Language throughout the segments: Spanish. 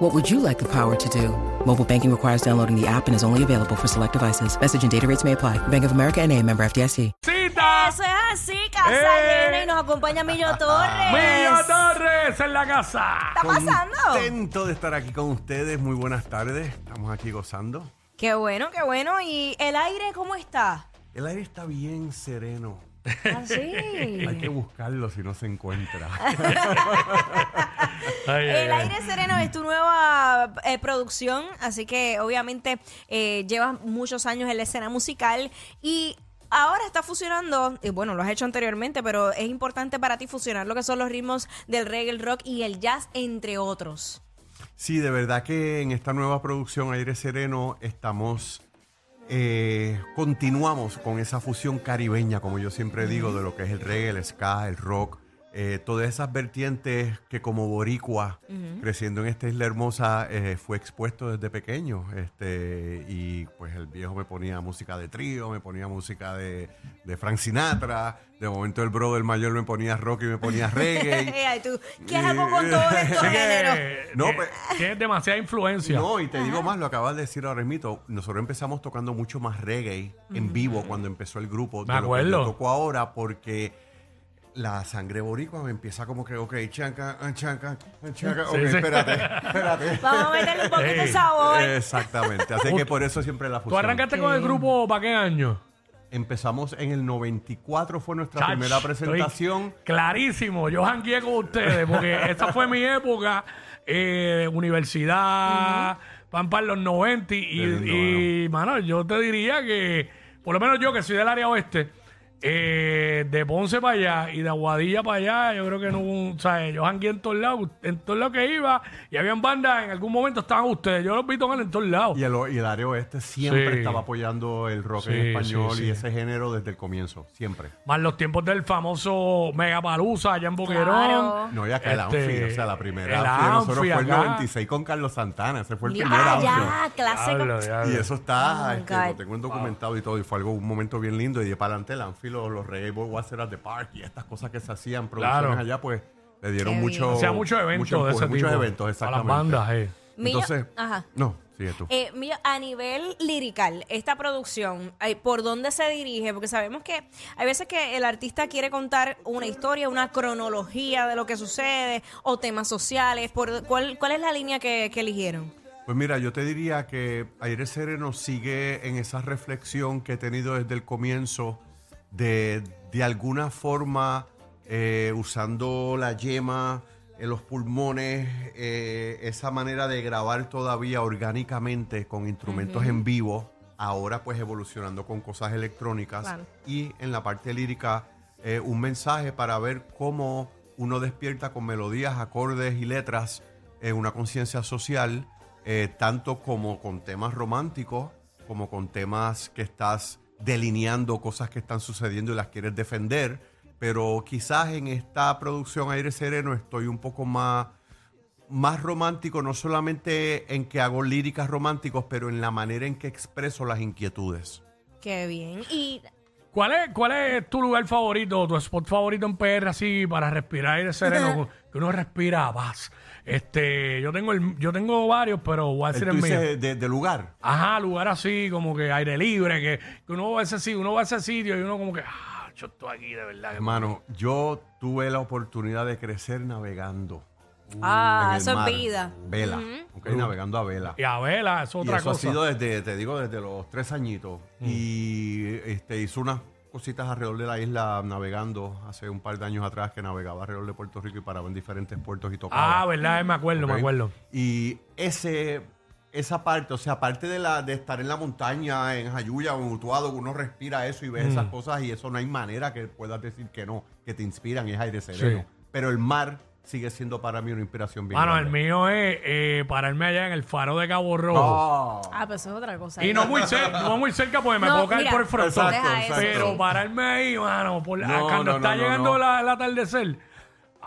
What would you like the power to do? Mobile banking requires downloading the app and is only available for select devices. Message and data rates may apply. Bank of America and a member FDIC. ¡Cita! Eso es así, casa ¡Eh! llena y nos acompaña Millo Torres. ¡Millo Torres en la casa! ¿Está pasando? Contento de estar aquí con ustedes. Muy buenas tardes. Estamos aquí gozando. Qué bueno, qué bueno. ¿Y el aire cómo está? El aire está bien sereno. Así. Hay que buscarlo si no se encuentra. Ay, El ay. aire sereno es tu nueva eh, producción, así que obviamente eh, llevas muchos años en la escena musical y ahora está fusionando, y bueno, lo has hecho anteriormente, pero es importante para ti fusionar lo que son los ritmos del reggae, el rock y el jazz, entre otros. Sí, de verdad que en esta nueva producción Aire Sereno estamos, eh, continuamos con esa fusión caribeña, como yo siempre digo, de lo que es el reggae, el ska, el rock, eh, todas esas vertientes que como boricua, creciendo en esta isla hermosa, eh, fue expuesto desde pequeño. Este, y pues el viejo me ponía música de trío, me ponía música de, de Frank Sinatra, de momento el brother mayor me ponía rock y me ponía reggae. Tú, ¿qué hago con todos estos géneros? No, que- pues- Tienes demasiada influencia. No, y te digo más, lo acabas de decir ahora mismo. Nosotros empezamos tocando mucho más reggae en vivo cuando empezó el grupo. Me de lo que acuerdo. yo toco ahora porque la sangre boricua me empieza como que, ok, chanca, ah, chanca, ah, chanca, ok, Sí, sí. espérate, espérate. Vamos a meterle un poquito de sabor. Exactamente, así que por eso siempre la ¿Tú fusión. arrancaste con el grupo para qué año? Empezamos en el 94, fue nuestra Chach, primera presentación. Clarísimo, yo jangueé con ustedes porque esa fue mi época, eh, universidad, pan para los 90 y, Qué lindo, y, mano, yo te diría que, por lo menos yo que soy del área oeste, eh, de Ponce para allá y de Aguadilla para allá, yo creo que no hubo, un- o sea, yo jangué en todos lados, en todos lados que iba y habían bandas, en algún momento estaban ustedes, yo los vi tocar en todos lados. Y el, y el área oeste siempre Sí. estaba apoyando el rock Sí, en español sí, sí. y ese género desde el comienzo, siempre. Más los tiempos del famoso Megapalusa allá en Boquerón. Claro. No, ya que el Este, Anfi, o sea, la primera el Anfi de nosotros Anfi fue el acá. 96 con Carlos Santana, ese fue el primer Anfi. allá, clásico. Y eso está, Oh, este, lo tengo en documentado y todo, y fue algo, un momento bien lindo. Y de para adelante el Anfi, los, los Reggae Boy Watcher at the Park y estas cosas que se hacían, producciones Claro. allá, pues le dieron Qué mucho. bien. Hacía muchos eventos mucho de ese empuje, Muchos tipo. eventos, A las exactamente. bandas, eh. Millo- Entonces, Ajá. no, sigue tú. Eh, Millo, a nivel lirical, esta producción, ay, ¿por dónde se dirige? Porque sabemos que hay veces que el artista quiere contar una historia, una cronología de lo que sucede o temas sociales. ¿Por, cuál, ¿Cuál es la línea que, que eligieron? Pues mira, yo te diría que Aire Sereno sigue en esa reflexión que he tenido desde el comienzo de, de alguna forma, eh, usando la yema en los pulmones, eh, esa manera de grabar todavía orgánicamente con instrumentos en vivo, ahora pues evolucionando con cosas electrónicas Claro. y en la parte lírica eh, un mensaje para ver cómo uno despierta con melodías, acordes y letras en una conciencia social, tanto como con temas románticos, como con temas que estás delineando cosas que están sucediendo y las quieres defender. Pero quizás en esta producción Aire Sereno estoy un poco más, más romántico, no solamente en que hago líricas románticos, pero en la manera en que expreso las inquietudes. Qué bien. Y ¿Cuál es, ¿Cuál es tu lugar favorito, tu spot favorito en PR así para respirar aire sereno? que uno respira paz. Este, yo tengo el, yo tengo varios, pero voy a decir Tú el mío. de, de lugar. Ajá, lugar así, como que aire libre, que, que uno va a ese sitio, uno va a ese sitio y uno como que, ah, yo estoy aquí de verdad. Hermano, yo tuve la oportunidad de crecer navegando. Ah, eso es vida. Vela. ok, navegando a vela. Y a vela, es Y otra eso cosa. ha sido desde, te digo, desde los tres añitos. Y este, hizo unas cositas alrededor de la isla navegando hace un par de años atrás que navegaba alrededor de Puerto Rico y paraba en diferentes puertos y tocaba. Ah, verdad, me acuerdo, ¿ok? me acuerdo. Y ese, esa parte, o sea, aparte de, la, de estar en la montaña, en Jayuya o en Utuado, uno respira eso y ve esas cosas y eso no hay manera que puedas decir que no, que te inspiran, es aire sereno. Sí. Pero el mar sigue siendo para mí una inspiración bien Mano, el grande. mío es eh, pararme allá en el faro de Cabo Rojo. Oh. Ah, pues eso es otra cosa. Y no muy cerca, no muy cerca porque me No, puedo caer mira, por el frontón. Exacto, Deja eso. exacto. Pero pararme ahí, mano, por No, cuando no, está no, llegando no. la- el atardecer.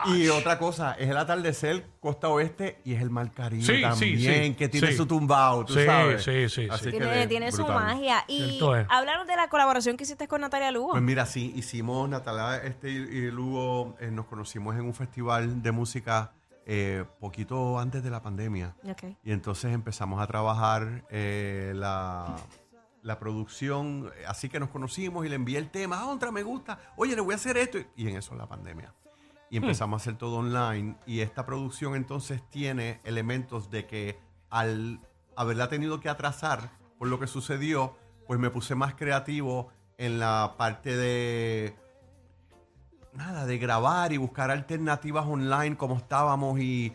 Y otra cosa, es el atardecer costa oeste y es el mar Caribe Sí, sí, también, sí, que tiene sí. su tumbao, tú Sí, sabes. sí, sí, Así sí. que Tiene, es tiene su brutal. magia. Y Cierto es. háblanos de la colaboración que hiciste con Natalia Lugo. Pues mira, sí, hicimos, Natalia este, y y Lugo, eh, nos conocimos en un festival de música eh, poquito antes de la pandemia. Ok. Y entonces empezamos a trabajar eh, la, la producción, así que nos conocimos y le envié el tema, ah, otra me gusta, oye, le voy a hacer esto. Y en eso la pandemia. Y empezamos a hacer todo online. Y esta producción entonces tiene elementos de que al haberla tenido que atrasar por lo que sucedió, pues me puse más creativo en la parte de nada, de grabar y buscar alternativas online como estábamos y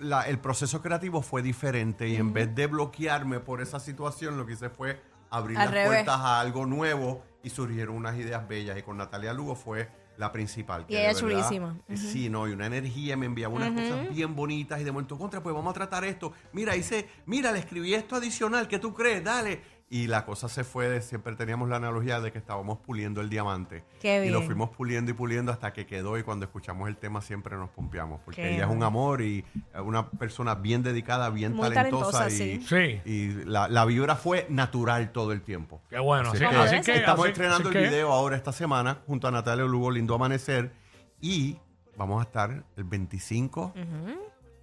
la- el proceso creativo fue diferente y en vez de bloquearme por esa situación, lo que hice fue abrir Al las revés. puertas a algo nuevo y surgieron unas ideas bellas y con Natalia Lugo fue la principal. que Y ella es chulísima. Sí, no, y una energía, me enviaba unas cosas bien bonitas y de momento contra, pues vamos a tratar esto. Mira, hice, mira, le escribí esto adicional, ¿qué tú crees? Dale. Y la cosa se fue, de- siempre teníamos la analogía de que estábamos puliendo el diamante. Qué Y lo bien. fuimos puliendo y puliendo hasta que quedó y cuando escuchamos el tema siempre nos pompeamos. Porque Qué ella es un amor y una persona bien dedicada, bien Muy talentosa. talentosa, y, sí. Sí. y la, la vibra fue natural todo el tiempo. Qué bueno. Así Así, que así que estamos así- estrenando así el que- video ahora esta semana junto a Natalia Lugo, Lindo Amanecer. Y vamos a estar el 25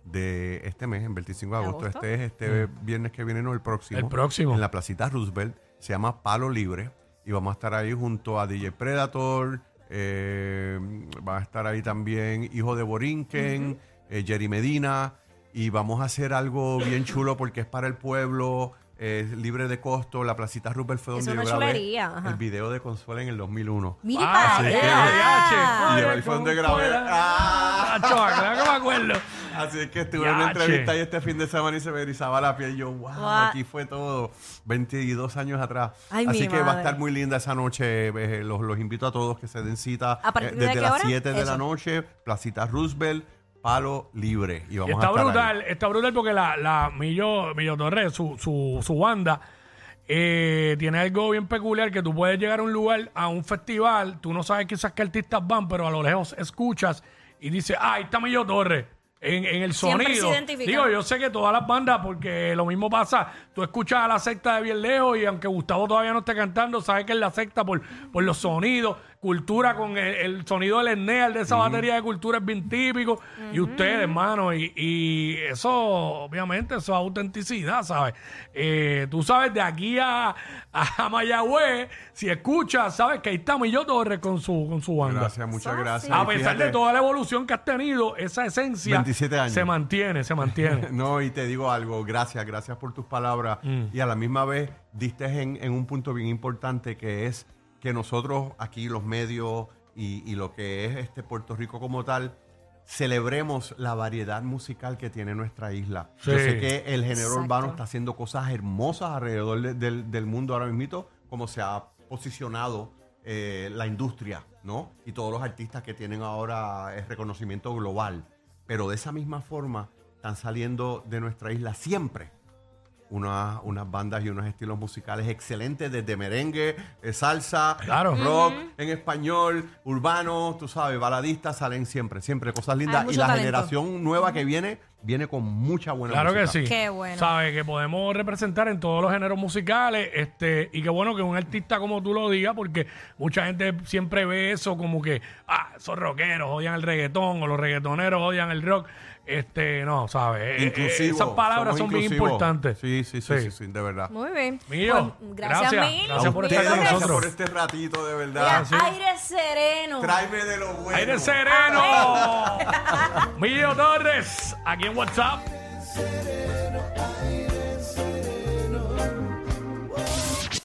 de este mes, el 25 de ¿De agosto. agosto? Este es este viernes que viene, no el próximo. El próximo. En la placita Roosevelt. Se llama Palo Libre. Y vamos a estar ahí junto a DJ Predator. eh, va a estar ahí también Hijo de Borinquen, eh, Jerry Medina. Y vamos a hacer algo bien chulo porque es para el pueblo. es libre de costo. La placita Roosevelt fue Es donde una yo grabé ajá. el video de Consuela en el 2001. Mira Ah, para sí, allá. Y de ahí fue donde grabé. Ah. Acho, claro que me acuerdo. Así es que estuve en una entrevista y este fin de semana y se me erizaba la piel. Y yo, wow, Guau. aquí fue todo 22 años atrás. Ay, Así que va a estar muy linda esa noche. eh, los, los invito a todos que se den cita ¿A partir eh, de desde qué las hora? 7 de la noche, Placita Roosevelt, Palo Libre. Y Y vamos está a estar ahí. brutal, está brutal porque la, la Millo, Millo Torres, su, su, su banda, eh, tiene algo bien peculiar que tú puedes llegar a un lugar, a un festival, tú no sabes quizás qué artistas van, pero a lo lejos escuchas y dices, ah, ahí está Millo Torres. En, en el Siempre sonido. se. Digo, yo sé que todas las bandas, porque lo mismo pasa, tú escuchas a la secta de bien lejos y aunque Gustavo todavía no esté cantando, sabes que es la secta por, por los sonidos, cultura con el, el sonido del Enneal, de esa batería de cultura es bien típico. Y ustedes, hermano, y, y eso, obviamente, eso es autenticidad, ¿sabes? Eh, tú sabes, de aquí a, a Mayagüez, si escuchas, sabes que ahí está Millo Torres con su, con su banda. Gracias, muchas Eso gracias. A Y pesar fíjate, de toda la evolución que has tenido, esa esencia 27 años. se mantiene, se mantiene. No, y te digo algo, gracias, gracias por tus palabras. Mm. Y a la misma vez diste en, en un punto bien importante que es que nosotros aquí, los medios y, y lo que es este Puerto Rico como tal, celebremos la variedad musical que tiene nuestra isla. Yo sé que el género Exacto. urbano está haciendo cosas hermosas alrededor de- del, del mundo ahora mismo, como se ha posicionado eh, la industria, ¿no? Y todos los artistas que tienen ahora el reconocimiento global. Pero de esa misma forma están saliendo de nuestra isla siempre unas, unas bandas y unos estilos musicales excelentes, desde merengue, eh, salsa, Claro. rock en español, urbano, tú sabes, baladistas, salen siempre, siempre cosas lindas. Y la talento. generación nueva que viene, viene con mucha buena Claro que sí. Qué bueno. Sabes que podemos representar en todos los géneros musicales, este, y qué bueno que un artista como tú lo digas, porque mucha gente siempre ve eso como que, ah, esos rockeros odian el reggaetón, o los reggaetoneros odian el rock. Este, no, ¿sabes? Eh, eh, Inclusivo. esas palabras son bien inclusivos. importantes. Sí, sí, sí, sí, sí, de verdad. Muy bien. Mío, Pues, gracias, gracias, mil. gracias por estar con gracias. nosotros. por este ratito, de Mira, verdad. aire sereno. Tráeme de lo bueno. ¡Aire sereno! Millo Torres, aquí en what's up?